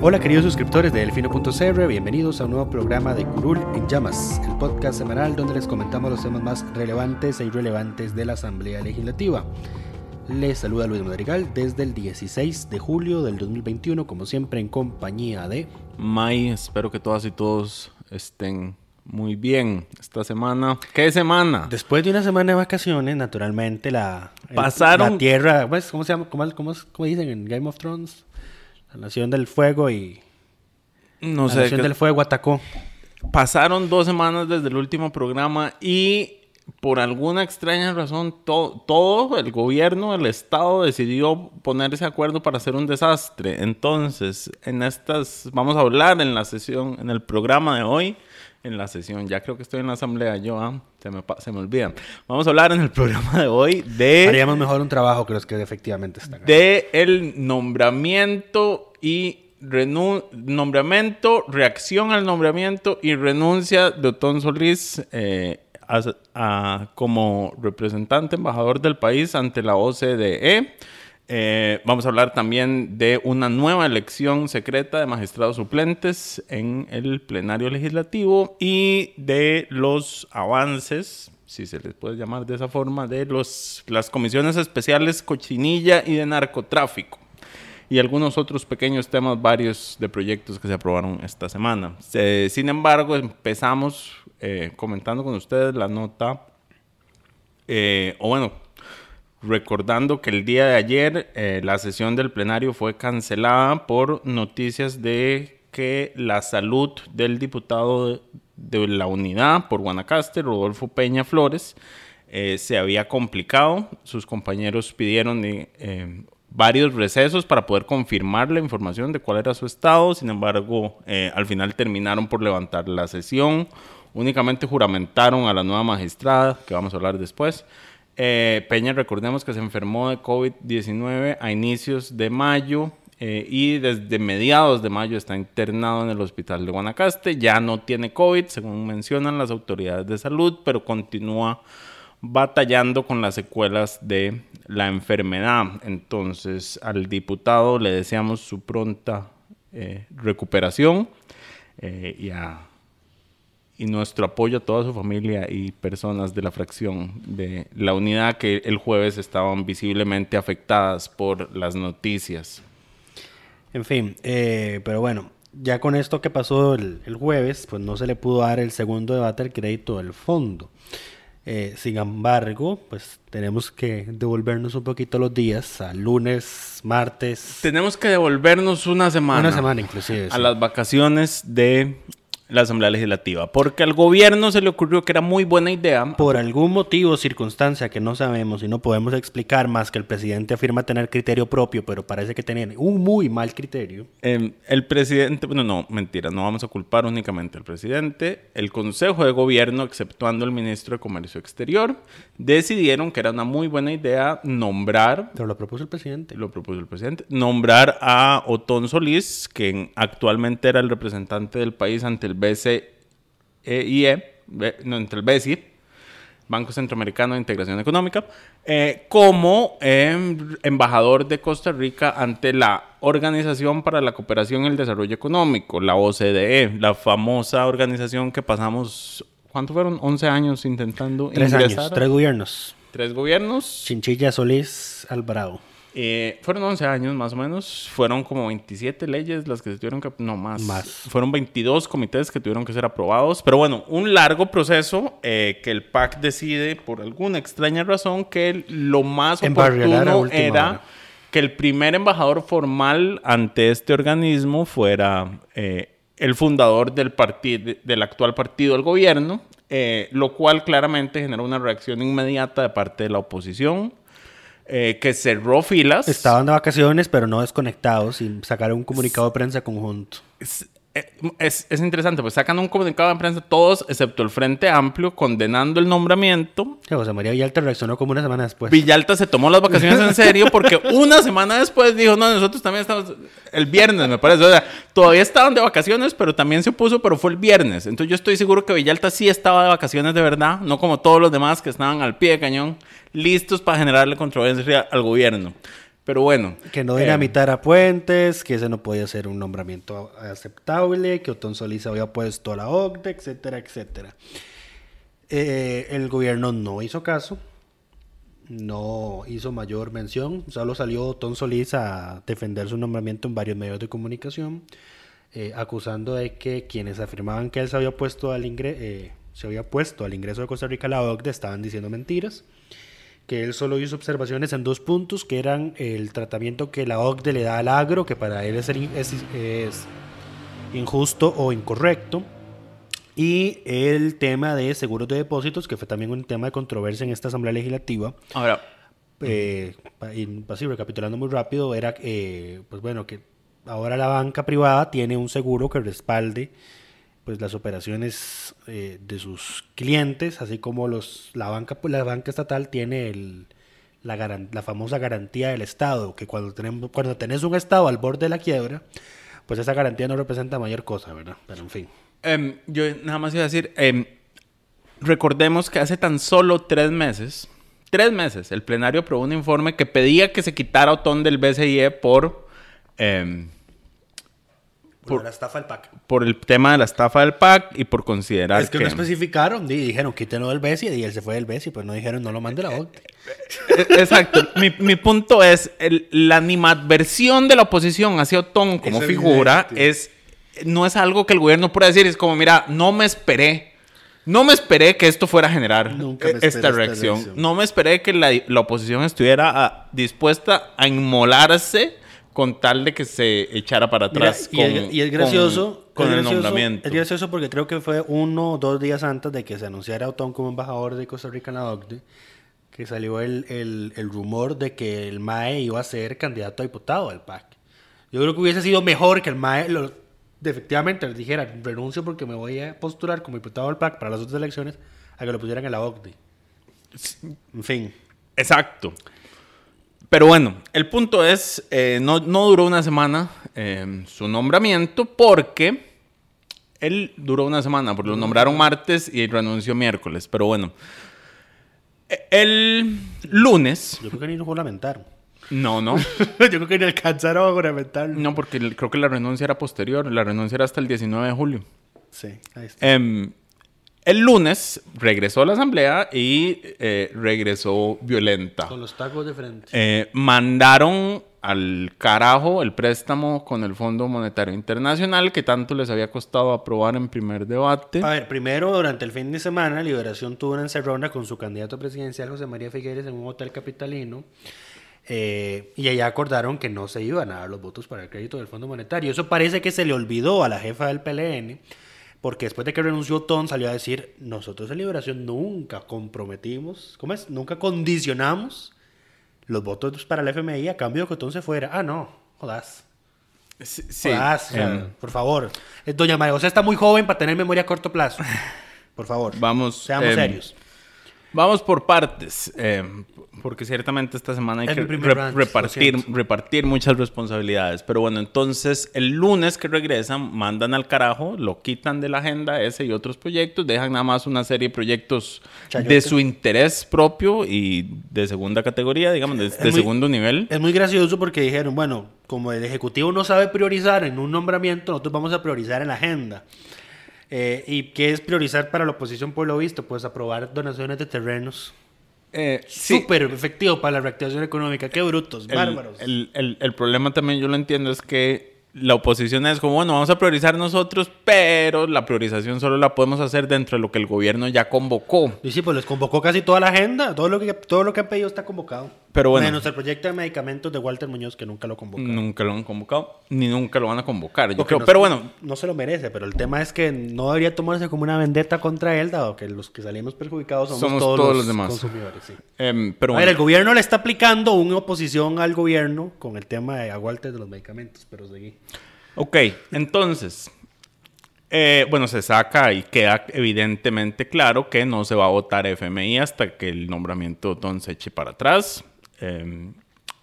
Hola queridos suscriptores de Delfino.cr, bienvenidos a un nuevo programa de Curul en Llamas, el podcast semanal donde les comentamos los temas más relevantes e irrelevantes de la Asamblea Legislativa. Les saluda Luis Madrigal desde el 16 de julio del 2021, como siempre en compañía de... May, espero que todas y todos estén muy bien esta semana. ¿Qué semana? Después de una semana de vacaciones, naturalmente la... el- Pasaron- La tierra, pues, ¿cómo se llama? ¿Cómo, cómo, cómo dicen en Game of Thrones? La Nación del Fuego y... No la sé. Nación que- del Fuego atacó. Pasaron dos semanas desde el último programa y por alguna extraña razón to- todo el gobierno, el Estado decidió ponerse de acuerdo para hacer un desastre. Entonces, en estas, vamos a hablar en la sesión, en el programa de hoy, en la sesión, ya creo que estoy en la asamblea, yo, ah, se, me, se me olvida. Vamos a hablar en el programa de hoy de Haríamos mejor un trabajo que los que efectivamente están. de el nombramiento y renu- nombramiento, reacción al nombramiento y renuncia de Otón Solís eh, a- a- como representante embajador del país ante la OCDE. Eh, vamos a hablar también de una nueva elección secreta de magistrados suplentes en el plenario legislativo y de los avances, si se les puede llamar de esa forma, de los, las comisiones especiales cochinilla y de narcotráfico y algunos otros pequeños temas varios de proyectos que se aprobaron esta semana. Se- sin embargo, empezamos eh, comentando con ustedes la nota, eh, o bueno, recordando que el día de ayer eh, la sesión del plenario fue cancelada por noticias de que la salud del diputado de, la unidad por Guanacaste, Rodolfo Peña Flores, eh, se había complicado. Sus compañeros pidieron eh, varios recesos para poder confirmar la información de cuál era su estado. Sin embargo, al final terminaron por levantar la sesión. Únicamente juramentaron a la nueva magistrada, que vamos a hablar después. Eh, Peña, recordemos que se enfermó de COVID-19 a inicios de mayo eh, y desde mediados de mayo está internado en el hospital de Guanacaste. Ya no tiene COVID, según mencionan las autoridades de salud, pero continúa batallando con las secuelas de la enfermedad. Entonces, al diputado le deseamos su pronta eh, recuperación y a y nuestro apoyo a toda su familia y personas de la fracción de la unidad que el jueves estaban visiblemente afectadas por las noticias. En fin, eh, pero bueno, ya con esto que pasó el, el jueves, pues no se le pudo dar el segundo debate al crédito del fondo. Eh, sin embargo, pues tenemos que devolvernos un poquito los días, a lunes, martes, Tenemos que devolvernos una semana. una semana inclusive. a sí. las vacaciones de la Asamblea Legislativa, porque al gobierno se le ocurrió que era muy buena idea Por algún motivo o circunstancia que no sabemos y no podemos explicar más que el presidente afirma tener criterio propio, pero parece que tenía un muy mal criterio. Eh, el presidente, bueno, no, mentira, no vamos a culpar únicamente al presidente. El Consejo de Gobierno, exceptuando el ministro de Comercio Exterior, decidieron que era una muy buena idea nombrar, Pero lo propuso el presidente. lo propuso el presidente, nombrar a Otón Solís, que actualmente era el representante del país ante el BCIE, be- no, ante el BCI, Banco Centroamericano de Integración Económica, eh, como eh, embajador de Costa Rica ante la Organización para la Cooperación y el Desarrollo Económico, la OCDE, la famosa organización que pasamos, ¿cuánto fueron? 11 años intentando Tres ingresar. años, tres gobiernos. Tres gobiernos. Chinchilla Solís Alvarado. Eh, fueron 11 años más o menos. Fueron como 27 leyes las que se tuvieron que... No, más. Más. Fueron 22 comités que tuvieron que ser aprobados. Pero bueno, un largo proceso eh, que el PAC decide, por alguna extraña razón, que lo más oportuno era hora. que el primer embajador formal ante este organismo fuera eh, el fundador del, partido, del actual partido del gobierno, eh, lo cual claramente generó una reacción inmediata de parte de la oposición, eh, que cerró filas. Estaban de vacaciones, pero no desconectados y sacaron un comunicado de prensa conjunto. Es, eh, es- es interesante, pues sacan un comunicado de prensa todos, excepto el Frente Amplio, condenando el nombramiento. Que José María Villalta reaccionó como una semana después. Villalta se tomó las vacaciones en serio porque una semana después dijo, no, nosotros también estamos, el viernes me parece, o sea, todavía estaban de vacaciones, pero también se opuso, pero fue el viernes. Entonces yo estoy seguro que Villalta sí estaba de vacaciones de verdad, no como todos los demás que estaban al pie de cañón, listos para generarle controversia al gobierno. Pero bueno. Que no eh, dinamitara puentes, que ese no podía ser un nombramiento aceptable, que Otón Solís había puesto a la OCDE, etcétera, etcétera. Eh, el gobierno no hizo caso, no hizo mayor mención, solo salió Otón Solís a defender su nombramiento en varios medios de comunicación, eh, acusando de que quienes afirmaban que él se había puesto al ingre- eh, se había puesto al ingreso de Costa Rica a la OCDE estaban diciendo mentiras que él solo hizo observaciones en dos puntos, que eran el tratamiento que la OCDE le da al agro, que para él es, es- es injusto o incorrecto, y el tema de seguros de depósitos, que fue también un tema de controversia en esta Asamblea Legislativa. Ahora, Eh, así, recapitulando muy rápido, era eh, pues bueno, que ahora la banca privada tiene un seguro que respalde pues las operaciones eh, de sus clientes, así como los la banca pues, la banca estatal tiene la famosa garantía del Estado, que cuando tenemos cuando tenés un Estado al borde de la quiebra, pues esa garantía no representa mayor cosa, ¿verdad? Pero en fin. Em, yo nada más iba a decir, em, recordemos que hace tan solo tres meses, tres meses, el plenario aprobó un informe que pedía que se quitara Otón del BCIE por, em, Por- la estafa del PAC. por el tema de la estafa del PAC y por considerar Es que, no especificaron, di- dijeron quítenlo del BESI y él se fue del BESI, pues no dijeron no lo mande la OCDE. E- Exacto. mi, mi punto es, el- la animadversión de la oposición hacia Otón como Es figura evidente. es no es algo que el gobierno pueda decir. Es como, mira, no me esperé. No me esperé que esto fuera a generar Nunca eh, esperé esta esta reacción. reacción. No me esperé que la, la oposición estuviera ah, dispuesta a inmolarse con tal de que se echara para Mira, atrás. y, con, es, y es gracioso. Con, con es el nombramiento. Es gracioso porque creo que fue uno o dos días antes de que se anunciara a Otón como embajador de Costa Rica en la OCDE, que salió el, el- el rumor de que el MAE iba a ser candidato a diputado del PAC. Yo creo que hubiese sido mejor que el MAE lo- efectivamente les dijera renuncio porque me voy a postular como diputado del PAC para las otras elecciones a que lo pusieran en la OCDE. En fin. Exacto. Pero bueno, el punto es, eh, no, no duró una semana eh, su nombramiento porque él duró una semana, porque lo nombraron martes y renunció miércoles. Pero bueno, E- el lunes, Yo creo que ni lo juramentaron. no, no, Yo creo que ni alcanzaron a juramentarlo. no, porque creo que la renuncia era posterior, la renuncia era hasta el 19 de julio. Sí, ahí está. Em, el lunes regresó a la asamblea y eh, regresó violenta. Con los tacos de frente. Eh, mandaron al carajo el préstamo con el Fondo Monetario Internacional que tanto les había costado aprobar en primer debate. A ver, primero, durante el fin de semana, Liberación tuvo una encerrona con su candidato presidencial, José María Figueres, en un hotel capitalino. eh, y allá acordaron que no se iban a dar los votos para el crédito del Fondo Monetario. Eso parece que se le olvidó a la jefa del PLN, porque después de que renunció Ton salió a decir, nosotros en Liberación nunca comprometimos, ¿cómo es? Nunca condicionamos los votos para el FMI a cambio de que Ton se fuera. Ah, no, jodas. Sí, sí, Jodas, o sea, em, por favor. Eh, Doña María José está muy joven para tener memoria a corto plazo. Por favor. Vamos, Seamos em, serios. Vamos por partes, eh, porque ciertamente esta semana hay que re- repartir, repartir muchas responsabilidades. Pero bueno, entonces el lunes que regresan, mandan al carajo, lo quitan de la agenda ese y otros proyectos, dejan nada más una serie de proyectos Chayote. de su interés propio y de segunda categoría, digamos, de, de muy- segundo nivel. Es muy gracioso porque dijeron, bueno, como el Ejecutivo no sabe priorizar en un nombramiento, nosotros vamos a priorizar en la agenda. Eh, ¿Y qué es priorizar para la oposición por lo visto? Pues aprobar donaciones de terrenos Eh, sí, Súper efectivo para la reactivación económica. Qué brutos, el, bárbaros. el- el- el problema también, yo lo entiendo, es que la oposición es como, bueno, vamos a priorizar nosotros, pero la priorización solo la podemos hacer dentro de lo que el gobierno ya convocó. Y sí, pues les convocó casi toda la agenda. Todo lo que, todo lo que han pedido está convocado. Pero bueno. Menos el proyecto de medicamentos de Walter Muñoz, que nunca lo convocó. Nunca lo han convocado, ni nunca lo van a convocar, yo Porque creo. no- Pero bueno, No se lo merece, pero el tema es que no debería tomarse como una vendetta contra él, dado que los que salimos perjudicados somos, Somos todos, todos los, los demás. consumidores. sí. em, pero A bueno. ver, el gobierno le está aplicando una oposición al gobierno con el tema de aguantes de los medicamentos, pero seguí. Ok, entonces, eh, bueno, se saca y queda evidentemente claro que no se va a votar FMI hasta que el nombramiento de Otón se eche para atrás. Eh,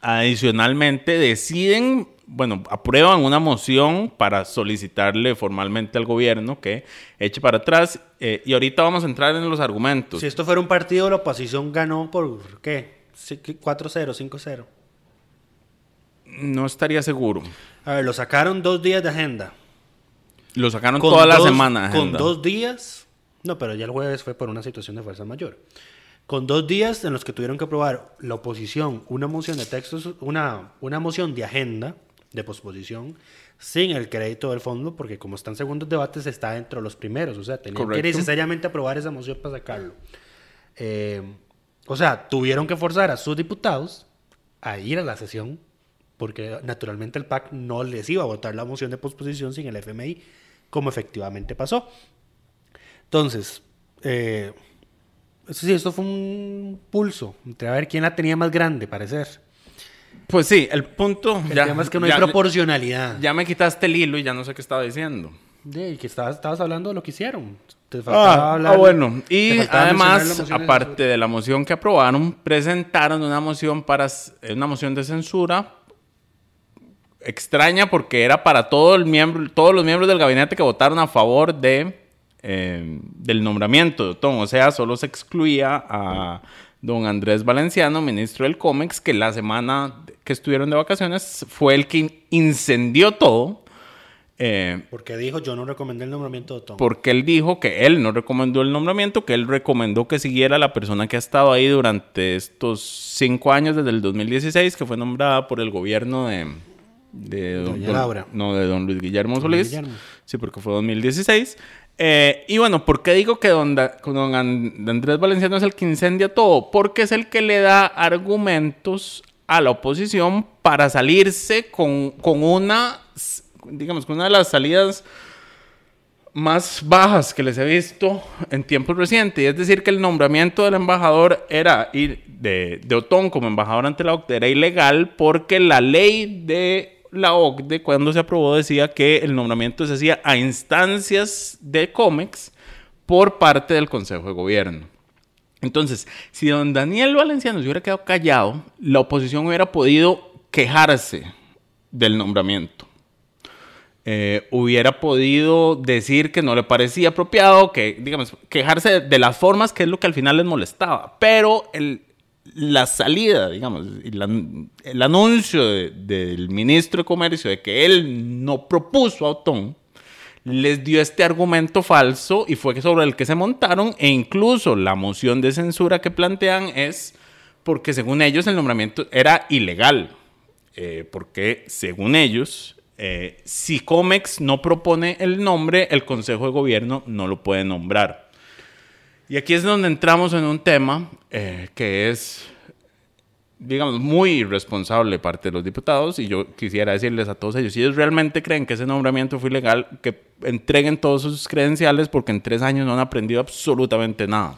adicionalmente, deciden, bueno, aprueban una moción para solicitarle formalmente al gobierno que eche para atrás. eh, y ahorita vamos a entrar en los argumentos. Si esto fuera un partido, la oposición ganó por, ¿qué? Sí, 4-0, 5-0. No estaría seguro. A ver, lo sacaron dos días de agenda. Lo sacaron Con toda la semana. Con agenda. dos días. No, pero ya el jueves fue por una situación de fuerza mayor. Con dos días en los que tuvieron que aprobar la oposición una moción de textos, una, una moción de agenda de posposición sin el crédito del fondo, porque como están segundos debates, está dentro de los primeros. O sea, tenían que necesariamente aprobar esa moción para sacarlo. Eh, o sea, tuvieron que forzar a sus diputados a ir a la sesión, porque naturalmente el PAC no les iba a votar la moción de posposición sin el FMI, como efectivamente pasó. Entonces, eh, sí, esto fue un pulso entre a ver quién la tenía más grande, parecer. Pues sí, el punto. El tema es que no hay ya- proporcionalidad. Ya me quitaste el hilo y ya no sé qué estaba diciendo. De que estabas, estabas hablando de lo que hicieron. Te faltaba Ah, hablar- ah, bueno. Y además, de aparte de la moción que aprobaron, presentaron una moción para s- una moción de censura extraña porque era para todo el miembro, todos los miembros del gabinete que votaron a favor de eh, del nombramiento de Otón. O sea, solo se excluía a don Andrés Valenciano, ministro del COMEX, que la semana que estuvieron de vacaciones fue el que in- incendió todo. eh, Porque dijo, yo no recomendé el nombramiento de Otón. porque él dijo que él no recomendó el nombramiento, que él recomendó que siguiera la persona que ha estado ahí durante estos cinco años, desde el 2016, que fue nombrada por el gobierno de... de don- Laura. No, de don Luis Guillermo Don Solís. Guillermo. Sí, porque fue 2016. Eh, y bueno, ¿por qué digo que don, Da- don An- Andrés Valenciano es el que incendia todo? Porque es el que le da argumentos a la oposición para salirse con, una, digamos, con una de las salidas más bajas que les he visto en tiempos recientes. Es decir, que el nombramiento del embajador era de Otón como embajador ante la OCDE era ilegal porque la ley de la OCDE cuando se aprobó decía que el nombramiento se hacía a instancias de COMEX por parte del Consejo de Gobierno. Entonces, si don Daniel Valenciano se hubiera quedado callado, la oposición hubiera podido quejarse del nombramiento eh, hubiera podido decir que no le parecía apropiado, que, digamos, quejarse de, de las formas, que es lo que al final les molestaba. Pero el, la salida, digamos, el anuncio de- del ministro de Comercio de que él no propuso a Otón, les dio este argumento falso y fue sobre el que se montaron e incluso la moción de censura que plantean es porque según ellos el nombramiento era ilegal. Eh, porque según ellos, eh, si COMEX no propone el nombre, el Consejo de Gobierno no lo puede nombrar. Y aquí es donde entramos en un tema eh, que es, digamos, muy irresponsable parte de los diputados y yo quisiera decirles a todos ellos, si ellos realmente creen que ese nombramiento fue ilegal, que entreguen todos sus credenciales porque en tres años no han aprendido absolutamente nada.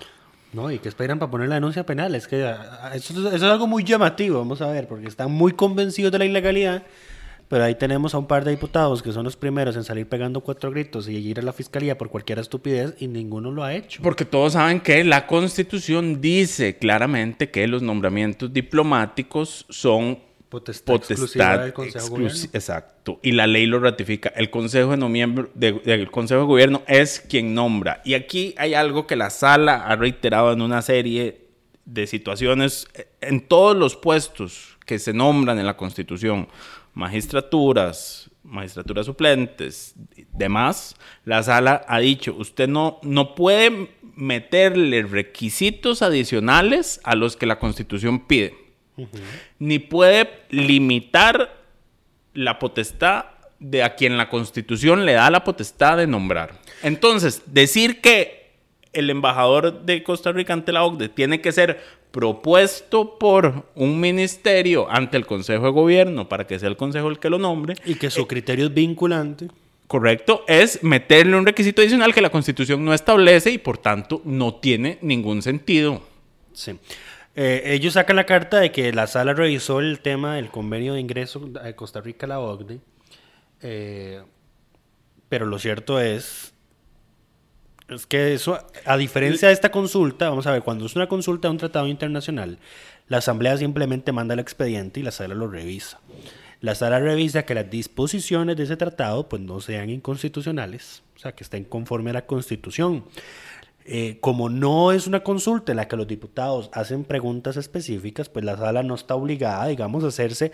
No, y que esperan para poner la denuncia penal. Es que ah, eso, eso es algo muy llamativo, vamos a ver, porque están muy convencidos de la ilegalidad, pero ahí tenemos a un par de diputados que son los primeros en salir pegando cuatro gritos y ir a la fiscalía por cualquier estupidez y ninguno lo ha hecho. Porque todos saben que la Constitución dice claramente que los nombramientos diplomáticos son Potestad exclusiva del Consejo de exclusi-. Exacto. Y la ley lo ratifica. El Consejo de no miembro de- del Consejo de Gobierno es quien nombra. Y aquí hay algo que la sala ha reiterado en una serie de situaciones eh, en todos los puestos que se nombran en la Constitución, magistraturas, magistraturas suplentes, demás, la sala ha dicho, usted no, no puede meterle requisitos adicionales a los que la Constitución pide. Ni puede limitar la potestad de a quien la Constitución le da la potestad de nombrar. Entonces, decir que el embajador de Costa Rica ante la OCDE tiene que ser propuesto por un ministerio ante el Consejo de Gobierno para que sea el Consejo el que lo nombre, Y que su criterio es vinculante. correcto, es meterle un requisito adicional que la Constitución no establece y por tanto no tiene ningún sentido. Sí. Eh, ellos sacan la carta de que la sala revisó el tema del convenio de ingreso de Costa Rica a la OCDE. eh, pero lo cierto es, es que eso, a diferencia de esta consulta, vamos a ver, cuando es una consulta de un tratado internacional, la Asamblea simplemente manda el expediente y la sala lo revisa. La sala revisa que las disposiciones de ese tratado pues no sean inconstitucionales, o sea, que estén conforme a la Constitución. Eh, como no es una consulta en la que los diputados hacen preguntas específicas, pues la sala no está obligada, digamos, a hacerse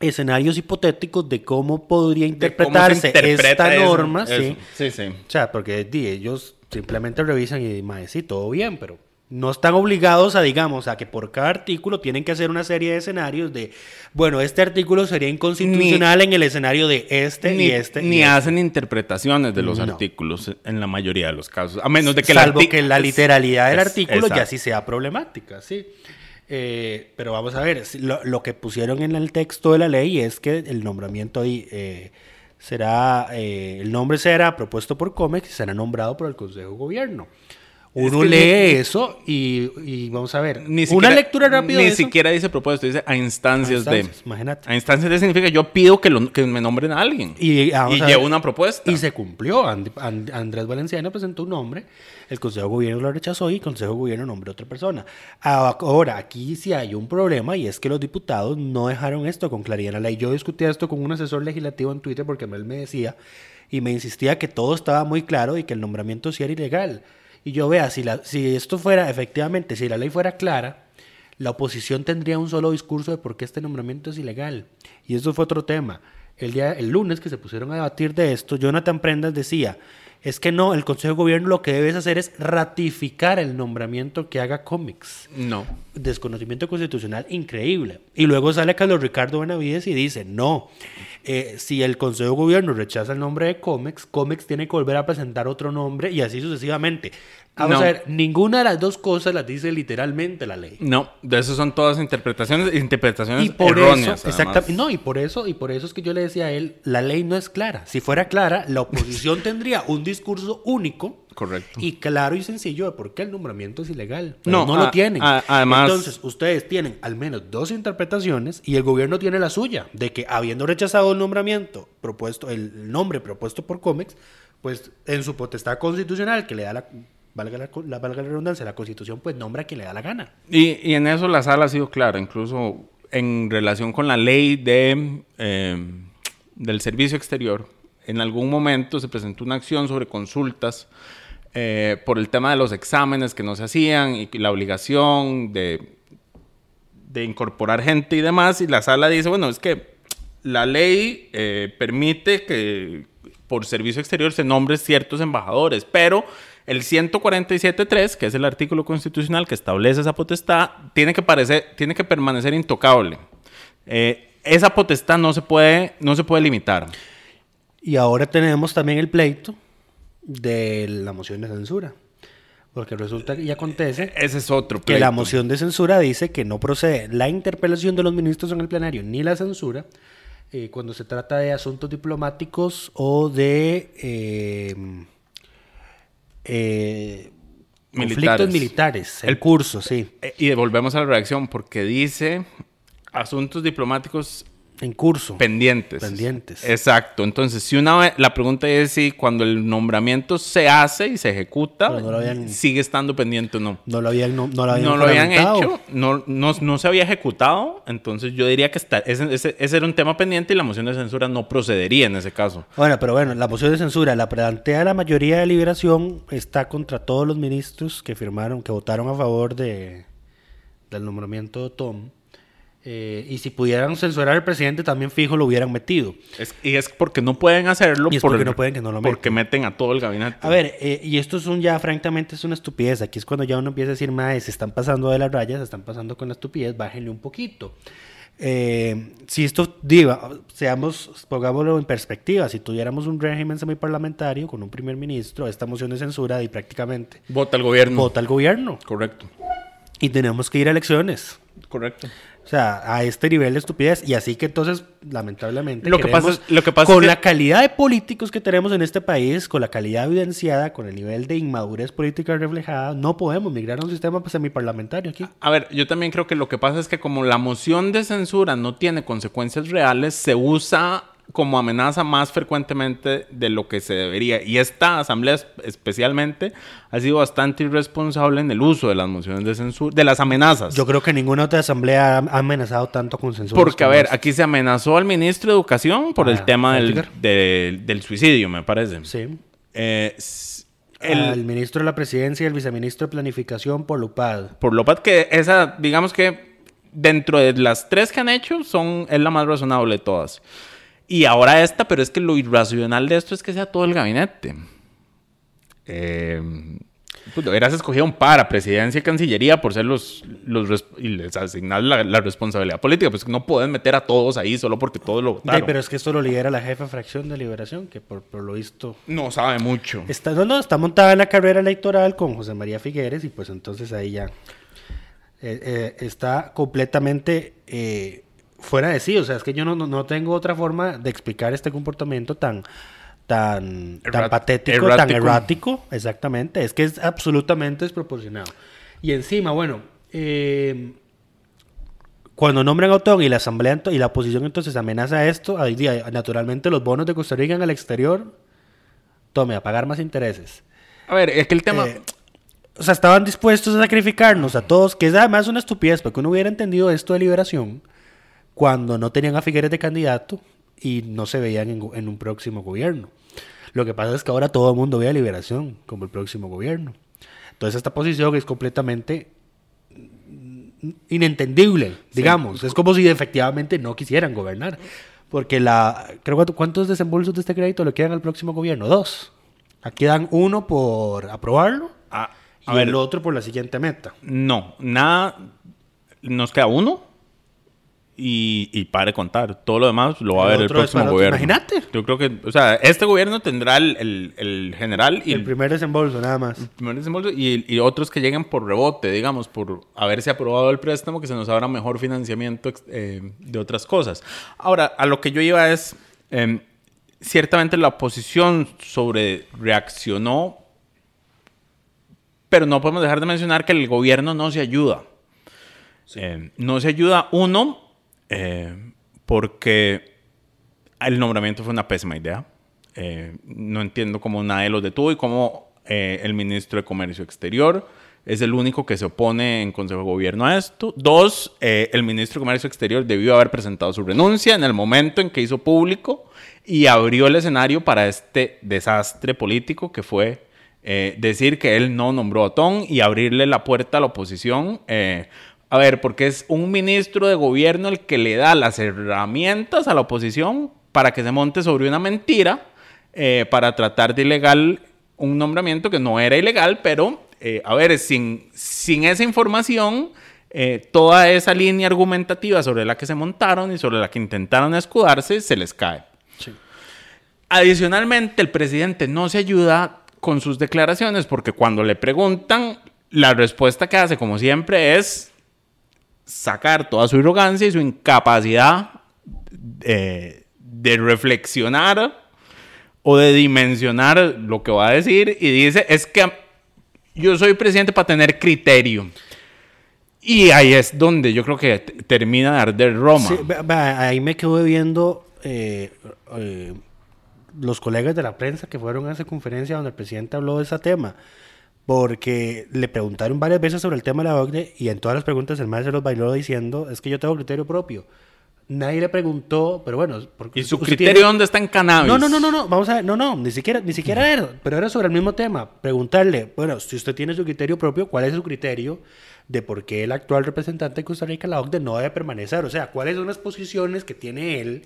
escenarios hipotéticos de cómo podría interpretarse interpreta esta eso, norma, eso. ¿sí? Sí, sí. O sea, porque di, ellos simplemente revisan y dicen, sí, todo bien, pero no están obligados a, digamos, a que por cada artículo tienen que hacer una serie de escenarios de, bueno, este artículo sería inconstitucional en el escenario de este ni, y este. ni y este. hacen interpretaciones de los No. artículos en la mayoría de los casos. A menos de que el Salvo arti- que la es- literalidad del es- artículo ya sí sea problemática, sí. Eh, pero vamos a ver, lo, lo que pusieron en el texto de la ley es que el nombramiento eh, será, eh, el nombre será propuesto por COMEX y será nombrado por el Consejo de Gobierno. Uno que lee ni- eso y, y vamos a ver, Ni una lectura rápida Ni de eso. siquiera dice propuesto, dice a instancias, A instancias, de. imagínate. A instancias de significa yo pido que, lo- que me nombren a alguien. Y, ah, Y a llevo una propuesta. Y se cumplió. And- And- Andrés Valenciano presentó un nombre, el Consejo de Gobierno lo rechazó y el Consejo de Gobierno nombró a otra persona. Ah, Ahora, aquí sí hay un problema y es que los diputados no dejaron esto con claridad en la ley. Yo discutí esto con un asesor legislativo en Twitter porque él me decía y me insistía que todo estaba muy claro y que el nombramiento sí era ilegal. Y yo vea, si, la, si esto fuera efectivamente, si la ley fuera clara, la oposición tendría un solo discurso de por qué este nombramiento es ilegal. Y eso fue otro tema. El, día, el lunes que se pusieron a debatir de esto, Jonathan Prendas decía, es que no, el Consejo de Gobierno lo que debes hacer es ratificar el nombramiento que haga cómics. No. Desconocimiento constitucional increíble. Y luego sale Carlos Ricardo Benavides y dice, no, eh, si el Consejo de Gobierno rechaza el nombre de Comex, Comex tiene que volver a presentar otro nombre y así sucesivamente. Vamos No. a ver, ninguna de las dos cosas las dice literalmente la ley. No, de eso son todas interpretaciones, interpretaciones Y por erróneas. eso, exactamente, no, y por eso, y por eso es que yo le decía a él, la ley no es clara. Si fuera clara, la oposición tendría un discurso único Correcto. y claro y sencillo de por qué el nombramiento es ilegal. Pero No, no, lo tienen. a- además- Entonces, ustedes tienen al menos dos interpretaciones y el gobierno tiene la suya, de que habiendo rechazado el nombramiento propuesto, el nombre propuesto por Comex, pues en su potestad constitucional que le da la, valga la, la- valga la redundancia, la constitución pues nombra a quien le da la gana. Y, y en eso la sala ha sido clara, incluso en relación con la ley de, eh, del servicio exterior. En algún momento se presentó una acción sobre consultas eh, por el tema de los exámenes que no se hacían y la obligación de, incorporar gente y demás. Y la sala dice, bueno, es que la ley eh, permite que por servicio exterior se nombren ciertos embajadores, pero el 147.3, que es el artículo constitucional que establece esa potestad, tiene que, parecer, tiene que permanecer intocable. Eh, esa potestad no se, puede, no se puede limitar. Y ahora tenemos también el pleito de la moción de censura. Porque resulta y acontece Ese es otro que la moción de censura dice que no procede la interpelación de los ministros en el plenario ni la censura eh, cuando se trata de asuntos diplomáticos o de eh, eh, conflictos Militares. militares. El El- curso, sí. Eh, Y volvemos a la reacción porque dice asuntos diplomáticos En curso. pendientes. Pendientes. Exacto. Entonces, si una vez, la pregunta es si cuando el nombramiento se hace y se ejecuta, no habían- sigue estando pendiente o no. No lo habían, no, no lo habían, no lo habían juramentado. hecho, no, no, no se había ejecutado, entonces yo diría que está, ese, ese- ese era un tema pendiente y la moción de censura no procedería en ese caso. Bueno, pero bueno, la moción de censura la plantea la mayoría de liberación, está contra todos los ministros que firmaron, que votaron a favor de, del nombramiento de Tom. Eh, y si pudieran censurar al presidente, también fijo lo hubieran metido. Es- y es porque no pueden hacerlo Y es por porque no pueden que no lo porque meten a todo el gabinete. A ver, eh, y esto es un ya, francamente, es una estupidez. Aquí es cuando ya uno empieza a decir, mae, se están pasando de las rayas, se están pasando con la estupidez, bájenle un poquito. Eh, si esto, diga, seamos, pongámoslo en perspectiva, si tuviéramos un régimen semiparlamentario con un primer ministro, esta moción de censura y prácticamente Vota el gobierno. vota el gobierno Correcto. y tenemos que ir a elecciones. Correcto. O sea, a este nivel de estupidez. Y así que entonces, lamentablemente, Lo que pasa es- lo que pasa con es que- la calidad de políticos que tenemos en este país, con la calidad evidenciada, con el nivel de inmadurez política reflejada, no podemos migrar a un sistema semiparlamentario aquí. A ver, yo también creo que lo que pasa es que como la moción de censura no tiene consecuencias reales, se usa como amenaza más frecuentemente de lo que se debería. Y esta asamblea es- especialmente ha sido bastante irresponsable en el uso de las mociones de censura, de las amenazas. Yo creo que ninguna otra asamblea ha amenazado tanto con censura. Porque, a ver, aquí se amenazó al ministro de Educación por el Ah, tema del, del- suicidio, me parece. Sí. Eh, el- El ministro de la presidencia y el viceministro de planificación por Lupad. por que esa, digamos que dentro de las tres que han hecho, son, es la más razonable de todas. Y ahora esta, pero es que lo irracional de esto es que sea todo el gabinete. Eh, pues hubieras escogido un par a presidencia y cancillería por ser los, los y les asignar la, la responsabilidad política. Pues no pueden meter a todos ahí solo porque todos lo Sí, votaron. pero es que esto lo lidera la jefa fracción de liberación, que por, por lo visto No sabe mucho. Está, no, no, está montada en la carrera electoral con José María Figueres y pues entonces ahí ya eh, eh, está completamente eh, fuera de sí. O sea, es que yo no, no, tengo otra forma de explicar este comportamiento tan, tan, tan Errat- patético, tan errático. errático. Exactamente, es que es absolutamente desproporcionado. Y encima, bueno, eh, cuando nombran a Otón y la asamblea y la oposición entonces amenaza esto, ahí día, naturalmente los bonos de Costa Rica en el exterior, tome, a pagar más intereses. A ver, es que el tema... Eh, o sea, estaban dispuestos a sacrificarnos a todos, que es además una estupidez, porque uno hubiera entendido esto de liberación cuando no tenían a Figueres de candidato y no se veían en, en un próximo gobierno. Lo que pasa es que ahora todo el mundo ve a liberación como el próximo gobierno. Entonces esta posición es completamente inentendible, digamos. Es como si efectivamente no quisieran gobernar. Porque la, creo cuántos desembolsos de este crédito le quedan al próximo gobierno, dos. Aquí dan uno por aprobarlo a- y ver, el otro por la siguiente meta. No, nada. Nos queda uno. Y, y pare de contar. Todo lo demás lo va a El ver el próximo para gobierno. Imagínate. Yo creo que, o sea, este gobierno tendrá el, el- el general y el primer desembolso, nada más. primer desembolso y, y otros que lleguen por rebote, digamos, por haberse aprobado el préstamo, que se nos abra mejor financiamiento eh, de otras cosas. Ahora, a lo que yo iba es, em, ciertamente la oposición sobre reaccionó, pero no podemos dejar de mencionar que el gobierno no se ayuda. Eh, no se ayuda, uno, eh, porque el nombramiento fue una pésima idea. Eh, no entiendo cómo nadie los detuvo y cómo eh, el ministro de Comercio Exterior es el único que se opone en Consejo de Gobierno a esto. Dos, eh, el ministro de Comercio Exterior debió haber presentado su renuncia en el momento en que hizo público y abrió el escenario para este desastre político que fue eh, decir que él no nombró a Otón y abrirle la puerta a la oposición. eh, a ver, porque es un ministro de gobierno el que le da las herramientas a la oposición para que se monte sobre una mentira eh, para tratar de ilegal un nombramiento que no era ilegal, pero eh, a ver, sin, sin esa información, eh, toda esa línea argumentativa sobre la que se montaron y sobre la que intentaron escudarse, se les cae. Adicionalmente, el presidente no se ayuda con sus declaraciones porque cuando le preguntan, la respuesta que hace, como siempre, es sacar toda su arrogancia y su incapacidad eh, de reflexionar o de dimensionar lo que va a decir y dice, es que yo soy presidente para tener criterio. Y ahí es donde yo creo que termina de arder Roma. Sí, ahí me quedo viendo eh, eh, los colegas de la prensa que fueron a esa conferencia donde el presidente habló de ese tema. Porque le preguntaron varias veces sobre el tema de la OCDE y en todas las preguntas el maestro los bailó diciendo, es que yo tengo criterio propio. nadie le preguntó, pero bueno, porque ¿Y su criterio tiene- dónde está en cannabis? No, no, no, no, no, vamos a ver, no, no, ni siquiera, ni siquiera era, pero era sobre el mismo tema. Preguntarle, bueno, si usted tiene su criterio propio, ¿cuál es su criterio de por qué el actual representante de Costa Rica, la OCDE, no debe permanecer? O sea, ¿cuáles son las posiciones que tiene él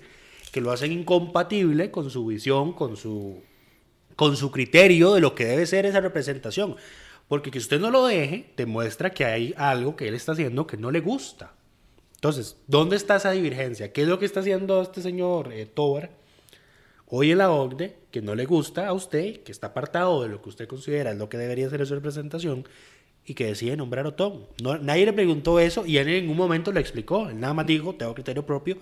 que lo hacen incompatible con su visión, con su, con su criterio de lo que debe ser esa representación? Porque que usted no lo deje demuestra que hay algo que él está haciendo que no le gusta. Entonces, ¿dónde está esa divergencia? ¿Qué es lo que está haciendo este señor eh, Tobar hoy en la OCDE que no le gusta a usted, que está apartado de lo que usted considera lo que debería ser su representación y que decide nombrar a Otón? No, nadie le preguntó eso y en ningún momento le explicó. Él nada más dijo, tengo criterio propio.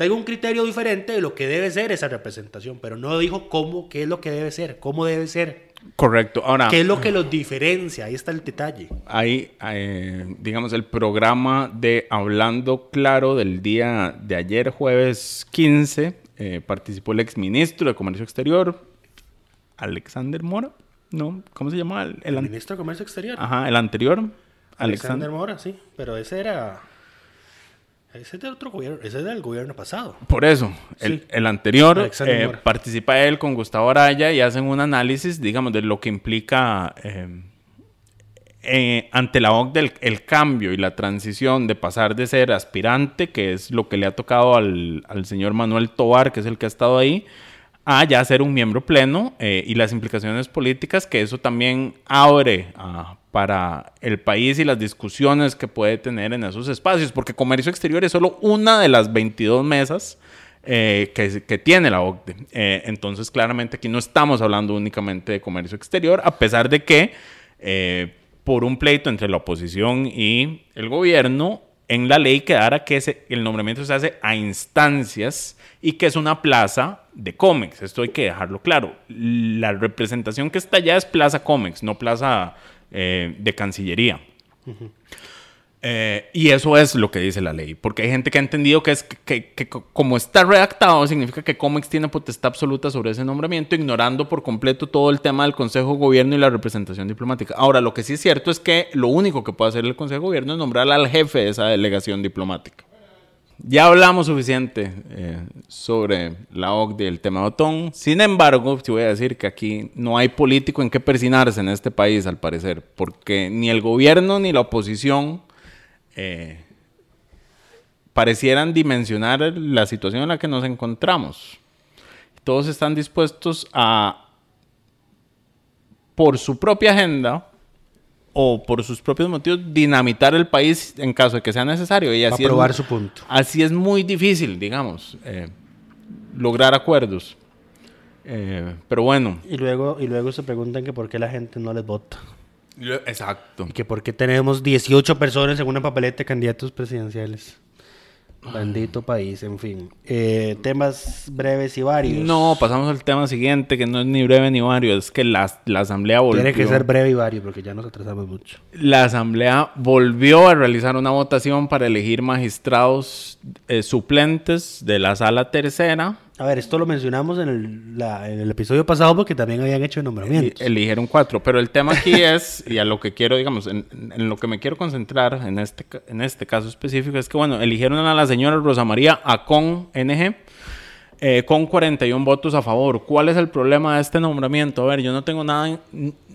Tengo un criterio diferente de lo que debe ser esa representación, pero no dijo cómo, qué es lo que debe ser, cómo debe ser, Correcto. Ahora, qué es lo que los diferencia. Ahí está el detalle. hay, eh, digamos, el programa de Hablando Claro del día de ayer, jueves 15, eh, participó el exministro de Comercio Exterior, Alexander Mora. ¿No? ¿Cómo se llama? El, el El ministro de Comercio Exterior. Ajá, el anterior. Alexander Alexander. Mora, sí, pero ese era. Ese es de otro gobierno, ese es del gobierno pasado. Por eso, el, Sí. el anterior Alexander eh, participa él con Gustavo Araya y hacen un análisis, digamos, de lo que implica eh, eh, ante la OCDE el, el cambio y la transición de pasar de ser aspirante, que es lo que le ha tocado al, al señor Manuel Tobar, que es el que ha estado ahí, a ya ser un miembro pleno y las implicaciones políticas que eso también abre ah, para el país y las discusiones que puede tener en esos espacios, porque comercio exterior es solo una de las 22 mesas eh, que, que tiene la OCDE. Eh, entonces, claramente aquí no estamos hablando únicamente de comercio exterior, a pesar de que eh, por un pleito entre la oposición y el gobierno, en la ley quedara que el nombramiento se hace a instancias y que es una plaza de cómics. Esto hay que dejarlo claro. La representación que está allá es plaza cómics, no plaza eh, de cancillería. Eh, y eso es lo que dice la ley, porque hay gente que ha entendido que es que, que- que co- como está redactado significa que Comex tiene potestad absoluta sobre ese nombramiento, ignorando por completo todo el tema del Consejo de Gobierno y la representación diplomática. Ahora, lo que sí es cierto es que lo único que puede hacer el Consejo de Gobierno es nombrar al jefe de esa delegación diplomática. Ya hablamos suficiente eh, sobre la OCDE el tema de Otón. Sin embargo, te voy a decir que aquí no hay político en qué persinarse en este país, al parecer, porque ni el gobierno ni la oposición eh, parecieran dimensionar la situación en la que nos encontramos. Todos están dispuestos a, por su propia agenda o por sus propios motivos, dinamitar el país en caso de que sea necesario. Y así es- probar su punto. Así es muy difícil, digamos, eh, lograr acuerdos. Eh, pero bueno. Y luego, y luego se preguntan que por qué la gente no les vota. Exacto. Y que por qué tenemos 18 personas en una papeleta de candidatos presidenciales. Bendito país, en fin. Eh, temas breves y varios. No, pasamos al tema siguiente, que no es ni breve ni vario, es que la, la asamblea volvió. Tiene que ser breve y vario porque ya nos atrasamos mucho. La asamblea volvió a realizar una votación para elegir magistrados eh, suplentes de la sala tercera. A ver, esto lo mencionamos en el, la- en el episodio pasado porque también habían hecho nombramientos. Y eligieron cuatro, pero el tema aquí es, y a lo que quiero, digamos, en, en lo que me quiero concentrar en este, en este caso específico, es que, bueno, eligieron a la señora Rosa María Acon NG eh, con 41 votos a favor. ¿Cuál es el problema de este nombramiento? A ver, yo no tengo nada,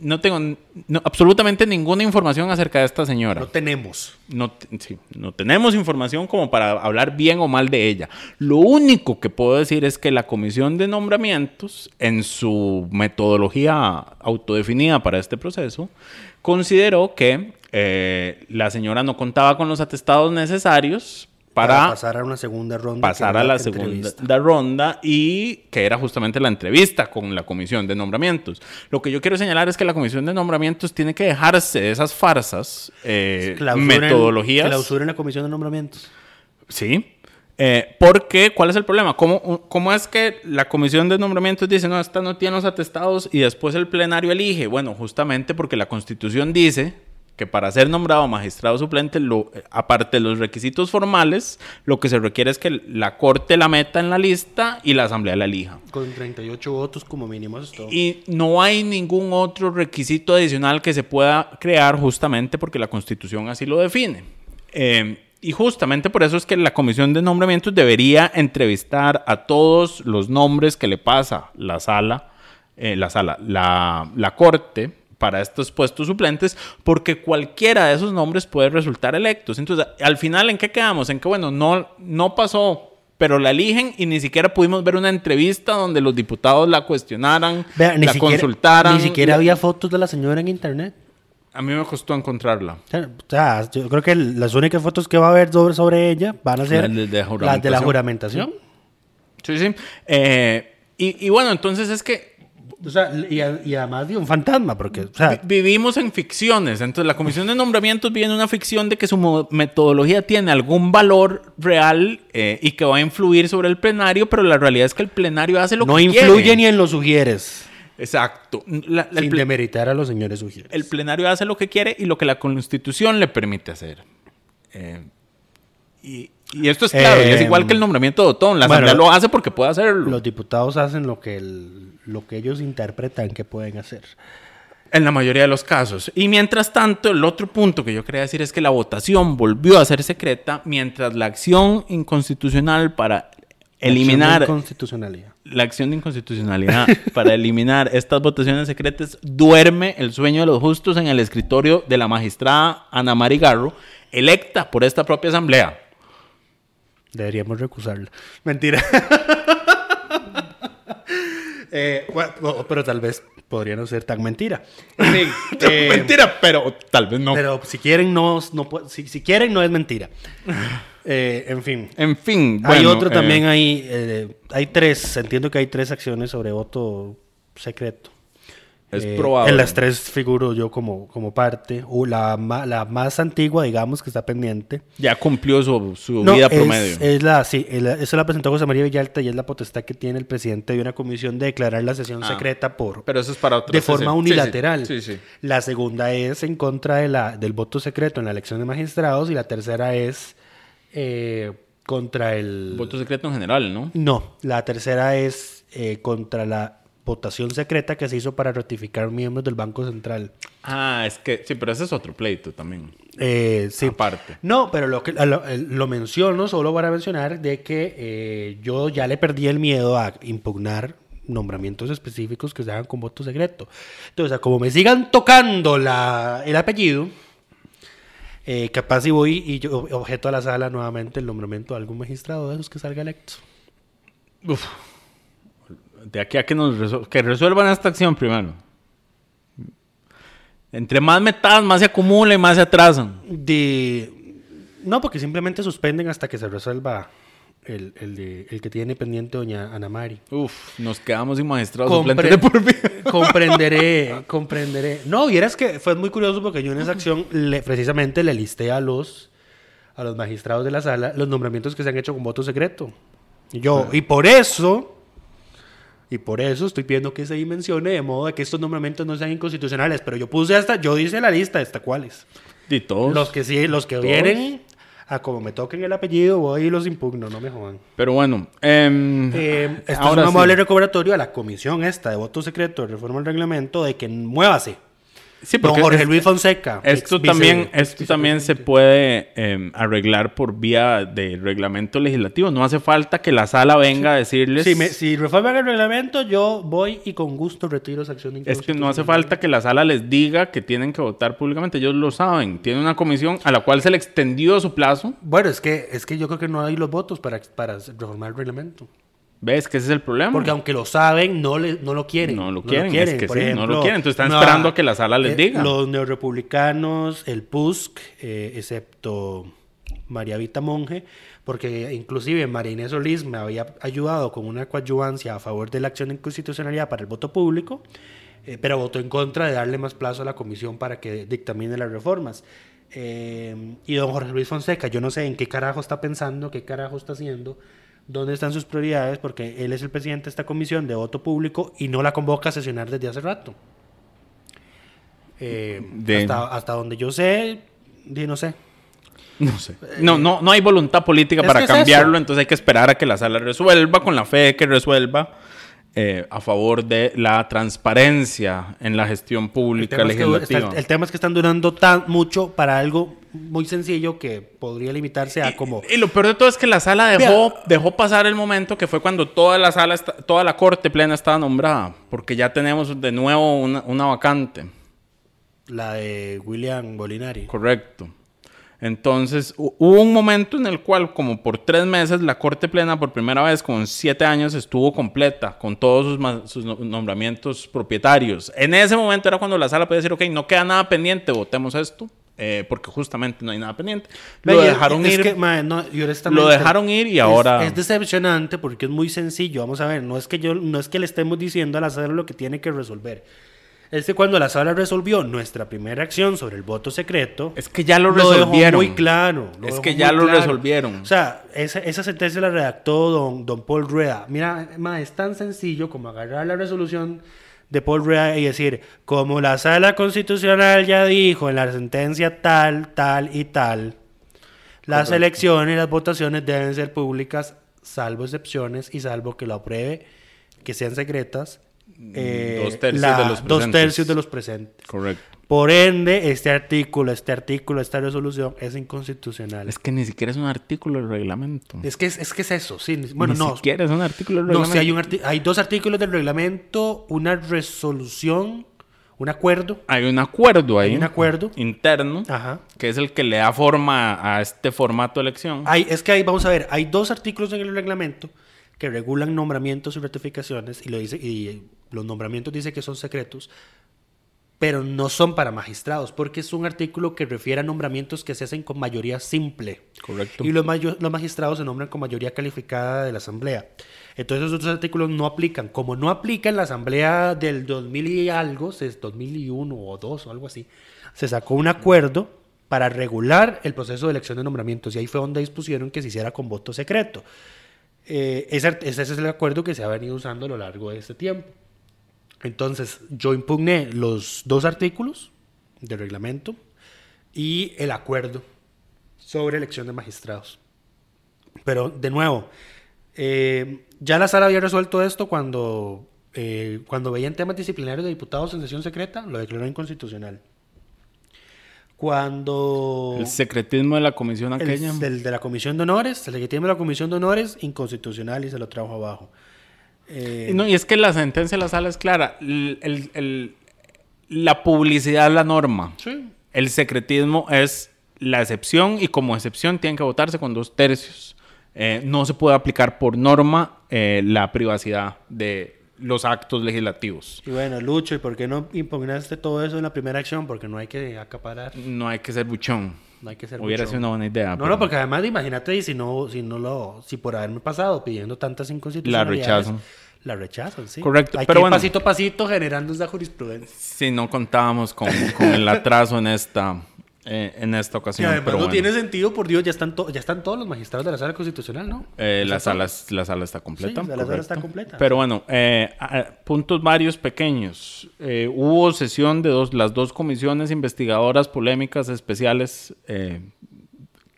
no tengo no- absolutamente ninguna información acerca de esta señora. No tenemos. No, sí, no tenemos información como para hablar bien o mal de ella. Lo único que puedo decir es que la comisión de nombramientos, en su metodología autodefinida para este proceso, consideró que eh, la señora no contaba con los atestados necesarios para, pasar a una segunda ronda. pasar a la segunda ronda y que era justamente la entrevista con la comisión de nombramientos. Lo que yo quiero señalar es que la comisión de nombramientos tiene que dejarse de esas farsas, eh, Clausura en- metodologías. Clausura en la comisión de nombramientos. Sí. Eh, porque, ¿cuál es el problema? ¿Cómo, ¿Cómo es que la comisión de nombramientos dice, no, esta no tiene los atestados y después el plenario elige? Bueno, justamente porque la constitución dice que para ser nombrado magistrado suplente, lo, eh, aparte de los requisitos formales, lo que se requiere es que la corte la meta en la lista y la asamblea la elija. Con 38 votos como mínimo, eso es todo. Y no hay ningún otro requisito adicional que se pueda crear justamente porque la Constitución así lo define. Eh, y justamente por eso es que la comisión de nombramientos debería entrevistar a todos los nombres que le pasa la sala, eh, la sala, la, la corte para estos puestos suplentes, porque cualquiera de esos nombres puede resultar electos. Entonces, al final, ¿en qué quedamos? En que, bueno, no, no pasó pero la eligen y ni siquiera pudimos ver una entrevista donde los diputados la cuestionaran, Vea, ni la siquiera- consultaran. Ni siquiera había fotos de la señora en internet. A mí me costó encontrarla. O sea, yo creo que las únicas fotos que va a haber sobre, sobre ella van a ser Las de- de las de la juramentación. juramentación. Sí, sí. Eh, y, y bueno, entonces es que O sea, y, a- y además de un fantasma, porque, o sea, vi- vivimos en ficciones. Entonces la comisión de nombramientos vive en una ficción de que su metodología tiene algún valor real eh, y que va a influir sobre el plenario, pero la realidad es que el plenario hace lo no que influye quiere. ni en los sugieres. Exacto. La- la- sin demeritar a los señores sugieres. el plenario hace lo que quiere y lo que la constitución le permite hacer. Eh, y, y esto es claro, y es igual que el nombramiento de Otón. La bueno, Asamblea lo hace porque puede hacerlo. Los diputados hacen lo que, el- lo que ellos interpretan que pueden hacer. En la mayoría de los casos. Y mientras tanto, el otro punto que yo quería decir es que la votación volvió a ser secreta mientras la acción inconstitucional para eliminar constitucionalidad. la acción de inconstitucionalidad para eliminar estas votaciones secretas duerme el sueño de los justos en el escritorio de la magistrada Ana Mari Garro, electa por esta propia asamblea. Deberíamos recusarla. Mentira. Eh, bueno, pero tal vez podría no ser tan mentira. En fin, eh, Mentira, pero tal vez no. Pero si quieren, no, no si, si quieren, no es mentira. Eh, en fin. en fin, hay otro eh, también, hay, eh, hay tres, entiendo que hay tres acciones sobre voto secreto. Es Eh, probable. En las tres figuro yo como, como parte. O la, la más antigua, digamos, que está pendiente. Ya cumplió su, su No, vida es, promedio. es la, sí, es la- eso la presentó José María Villalta y es la potestad que tiene el presidente de una comisión de declarar la sesión Ah, secreta por pero eso es para otra de sesión. forma unilateral. Sí, sí. La segunda es en contra de la, del voto secreto en la elección de magistrados y la tercera es eh, contra el... Voto secreto en general, ¿no? No, la tercera es eh, contra la votación secreta que se hizo para ratificar miembros del Banco Central. Ah, es que sí, pero ese es otro pleito también. Eh, sí. Aparte. No, pero lo, que, lo, eh, lo menciono solo para mencionar de que eh, yo ya le perdí el miedo a impugnar nombramientos específicos que se hagan con voto secreto. Entonces, como me sigan tocando la, el apellido, eh, capaz si voy y yo objeto a la sala nuevamente el nombramiento de algún magistrado de esos que salga electo. Uf. De aquí a que nos resol- que resuelvan esta acción primero. Entre más metadas, más se acumula y más se atrasan. De... No, porque simplemente suspenden hasta que se resuelva el, el, de- el que tiene pendiente doña Ana Mari. Uf, nos quedamos sin magistrados Compre- suplentes de por vida. comprenderé, comprenderé. No, vieras que fue muy curioso porque yo en esa acción le- precisamente le listé a los, a los magistrados de la sala los nombramientos que se han hecho con voto secreto. Y yo, y por eso, y por eso estoy pidiendo que se dimensione de modo de que estos nombramientos no sean inconstitucionales. Pero yo puse hasta, yo hice la lista hasta cuáles. Y todos. Los que sí, los que Todos. vienen a como me toquen el apellido, voy y los impugno, no me jodan. Pero bueno. em, Eh, esto ahora es un sí. amable recobratorio a la comisión esta de voto secreto de reforma del reglamento de que muévase. Sí, Don porque Jorge es- Luis Fonseca. Esto también, esto también se puede em, arreglar por vía de reglamento legislativo. No hace falta que la sala venga a decirles. Si, me- si reforman el reglamento, yo voy y con gusto retiro esa acción de Es que no hace falta que la sala les diga que tienen que votar públicamente. Ellos lo saben. Tiene una comisión a la cual se le extendió su plazo. Bueno, es que, es que yo creo que no hay los votos para, para reformar el reglamento. ¿Ves que ese es el problema? Porque aunque lo saben, no, le, no lo quieren. No lo quieren, es que Por sí, no lo quieren. Entonces están no, esperando a que la sala les diga. Los neorepublicanos, el PUSC, eh, excepto María Vita Monge, porque inclusive María Inés Solís me había ayudado con una coadyuvancia a favor de la acción de inconstitucionalidad para el voto público, eh, pero votó en contra de darle más plazo a la comisión para que dictamine las reformas. Eh, y don Jorge Luis Fonseca, yo no sé en qué carajo está pensando, qué carajo está haciendo, dónde están sus prioridades, porque él es el presidente de esta comisión de voto público y no la convoca a sesionar desde hace rato. Eh, De- hasta, hasta donde yo sé, no sé. No sé. No, no, no hay voluntad política para es cambiarlo, eso. entonces hay que esperar a que la sala resuelva con la fe de que resuelva. Eh, a favor de la transparencia en la gestión El pública es que, legislativa. está- el tema es que están durando tan mucho para algo muy sencillo que podría limitarse a como... Y lo peor de todo es que la sala dejó, dejó pasar el momento que fue cuando toda la sala, está- toda la corte plena estaba nombrada, porque ya tenemos de nuevo una, una vacante. La de William Bolinari. Correcto. Entonces, hu- hubo un momento en el cual, como por tres meses, la Corte Plena, por primera vez con siete años, estuvo completa con todos sus, sus no- nombramientos propietarios. En ese momento era cuando la sala podía decir, ok, no queda nada pendiente, votemos esto, eh, porque justamente no hay nada pendiente. Lo dejaron es ir. que, no, Lo dejaron ir y es- ahora- Es, decepcionante porque es muy sencillo. Vamos a ver, no es que yo, no es que le estemos diciendo a la sala lo que tiene que resolver. Es que cuando la sala resolvió nuestra primera acción sobre el voto secreto, Es que ya lo resolvieron. muy claro. lo Es que ya lo claro. resolvieron. O sea, esa, esa sentencia la redactó don, don Paul Rueda. Mira, ma, es tan sencillo como agarrar la resolución de Paul Rueda y decir, como la sala constitucional ya dijo en la sentencia tal, tal y tal, las elecciones y las votaciones deben ser públicas, salvo excepciones y salvo que lo apruebe, que sean secretas. Eh, dos tercios la- de los dos tercios de los presentes. Correcto. Por ende, este artículo, este artículo, esta resolución es inconstitucional. Es que ni siquiera es un artículo del reglamento. Es que es, es que es eso, sí. ni- Bueno, ni no. siquiera es un artículo del No, reglamento. sí, hay, un hay dos artículos del reglamento, una resolución, un acuerdo. Hay un acuerdo ahí. Hay un acuerdo. Interno. Ajá. Que es el que le da forma a este formato de elección. Hay, es que hay, vamos a ver, hay dos artículos en el reglamento que regulan nombramientos y ratificaciones y, lo dice, y los nombramientos dice que son secretos, pero no son para magistrados, porque es un artículo que refiere a nombramientos que se hacen con mayoría simple. Correcto. Y los, los magistrados se nombran con mayoría calificada de la Asamblea. Entonces esos otros artículos no aplican. Como no aplica en la Asamblea del 2000 y algo, se- 2001 o 2 o algo así, se sacó un acuerdo para regular el proceso de elección de nombramientos y ahí fue donde dispusieron que se hiciera con voto secreto. Eh, ese, ese es el acuerdo que se ha venido usando a lo largo de este tiempo. Entonces, yo impugné los dos artículos del reglamento y el acuerdo sobre elección de magistrados. Pero, de nuevo, eh, ya la sala había resuelto esto cuando, eh, cuando veían temas disciplinarios de diputados en sesión secreta, lo declaró inconstitucional. Cuando... El secretismo de la comisión El, aquella. del- de la Comisión de Honores, el legítimo de la Comisión de Honores, inconstitucional y se lo trajo abajo. Eh, No, y es que la sentencia de la sala es clara. El- el- el- la publicidad es la norma. Sí. El secretismo es la excepción y como excepción tienen que votarse con dos tercios. Eh, no se puede aplicar por norma eh, la privacidad de los actos legislativos. Y bueno, Lucho, ¿y por qué no impugnaste todo eso en la primera acción? Porque no hay que acaparar, No hay que ser buchón. No hay que ser Hubiera sido una buena idea. No, pero no, porque además imagínate y si no, si no lo, si por haberme pasado pidiendo tantas inconstitucionalidades, rechazan. La rechazan, sí. Correcto, Hay pero que ir bueno. pasito a pasito generando esa jurisprudencia. Si no contábamos con, con el atraso en esta, eh, en esta ocasión. además pero no bueno. tiene sentido, por Dios, ya están, ya están todos los magistrados de la sala constitucional, ¿no? Eh, ¿Ya la, sala, la sala está completa. Sí, la sala está correcto. completa. Pero bueno, eh, puntos varios pequeños. Eh, hubo sesión de dos, las dos comisiones investigadoras polémicas especiales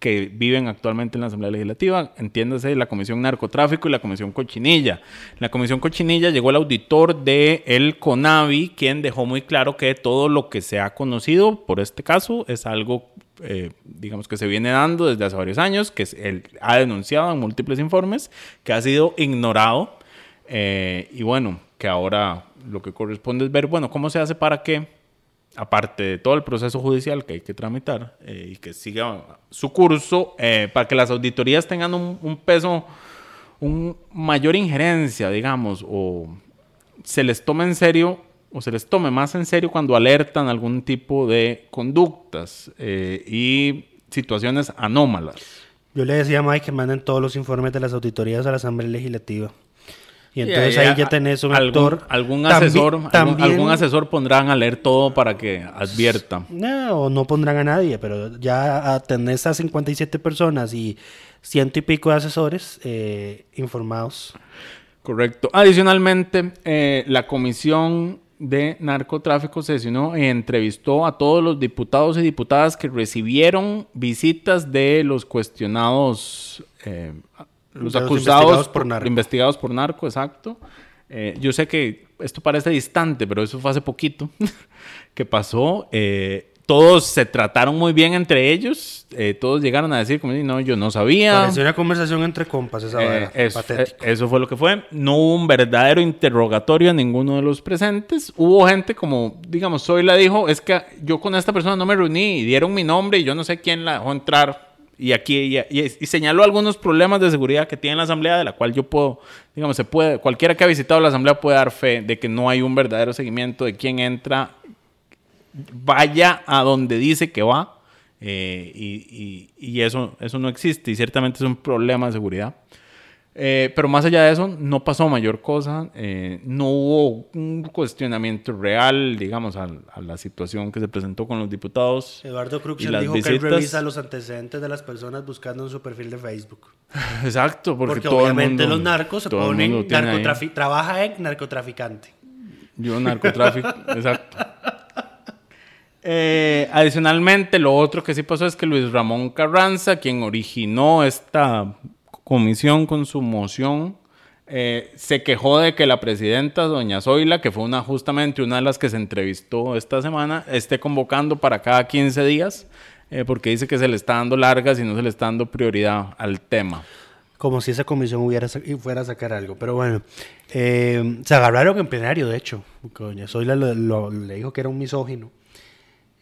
que viven actualmente en la Asamblea Legislativa. Entiéndase, la Comisión Narcotráfico y la Comisión Cochinilla. La Comisión Cochinilla llegó el auditor de el CONAVI, quien dejó muy claro que todo lo que se ha conocido por este caso es algo, eh, digamos, que se viene dando desde hace varios años, que él ha denunciado en múltiples informes, que ha sido ignorado. eh, y bueno, que ahora lo que corresponde es ver, bueno, cómo se hace para que aparte de todo el proceso judicial que hay que tramitar eh, y que siga su curso, eh, para que las auditorías tengan un, peso, un mayor injerencia, digamos, o se les tome en serio o se les tome más en serio cuando alertan algún tipo de conductas eh, y situaciones anómalas. Yo le decía a Mike que manden todos los informes de las auditorías a la Asamblea Legislativa. Y entonces Y ahí a- ya tenés un algún- actor. Algún asesor, algún- también- algún asesor pondrán a leer todo para que advierta. No, o no pondrán a nadie, pero ya a tener esas 57 personas y ciento y pico de asesores eh, informados. Correcto. Adicionalmente, eh, la Comisión de Narcotráfico sesionó e entrevistó a todos los diputados y diputadas que recibieron visitas de los cuestionados, eh, los De acusados investigados por narco. investigados por narco, exacto. Eh, yo sé que esto parece distante, pero eso fue hace poquito que pasó. Eh, todos se trataron muy bien entre ellos. eh, todos llegaron a decir, como, no, yo no sabía. Pareció una conversación entre compas esa Eh, eso, eh, eso fue lo que fue. No hubo un verdadero interrogatorio a ninguno de los presentes. Hubo gente como, digamos, Soy la dijo, es que yo con esta persona no me reuní y dieron mi nombre y yo no sé quién la dejó entrar. Y aquí y, señaló algunos problemas de seguridad que tiene la asamblea, de la cual yo puedo, digamos, se puede, cualquiera que ha visitado la asamblea puede dar fe de que no hay un verdadero seguimiento de quién entra, vaya a donde dice que va. eh, y- y eso, eso no existe y ciertamente es un problema de seguridad. Eh, pero más allá de eso, no pasó mayor cosa. eh, no hubo un cuestionamiento real, digamos, a, la situación que se presentó con los diputados. Eduardo Cruxel dijo que él revisa los antecedentes de las personas buscando en su perfil de Facebook. Exacto, porque, Porque, todo el obviamente mundo- los narcos se el ponen trabaja en narcotraficante. Yo narcotráfico, exacto. Eh, adicionalmente, lo otro que sí pasó es que Luis Ramón Carranza, quien originó esta comisión con su moción, eh, se quejó de que la presidenta, doña Zoila, que fue una, justamente una de las que se entrevistó esta semana, esté convocando para cada 15 días, eh, porque dice que se le está dando largas y no se le está dando prioridad al tema. Como si esa comisión hubiera fuera a sacar algo. Pero bueno, eh, se agarraron en plenario, de hecho. Doña Zoila le dijo que era un misógino.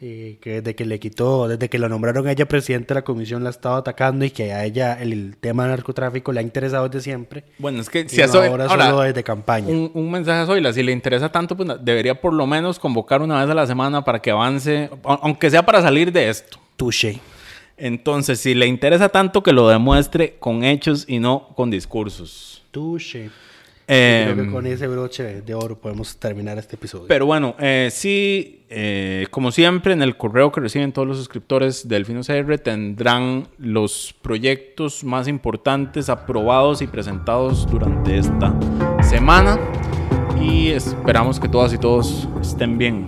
Eh, que desde que le quitó, desde que lo nombraron a ella presidente de la comisión la ha estado atacando y que a ella el, el tema del narcotráfico le ha interesado desde siempre. Bueno, es que si no Zoila- ahora ahora, solo desde campaña. Un, un mensaje a Zoila, si le interesa tanto, pues debería por lo menos convocar una vez a la semana para que avance, aunque sea para salir de esto. Touché. Entonces, si le interesa tanto, que lo demuestre con hechos y no con discursos. Touché. Eh, Creo que con ese broche de oro podemos terminar este episodio. pero bueno, eh, sí, eh, como siempre, en el correo que reciben todos los suscriptores del Fino CR tendrán los proyectos más importantes aprobados y presentados durante esta semana. Y esperamos que todas y todos estén bien.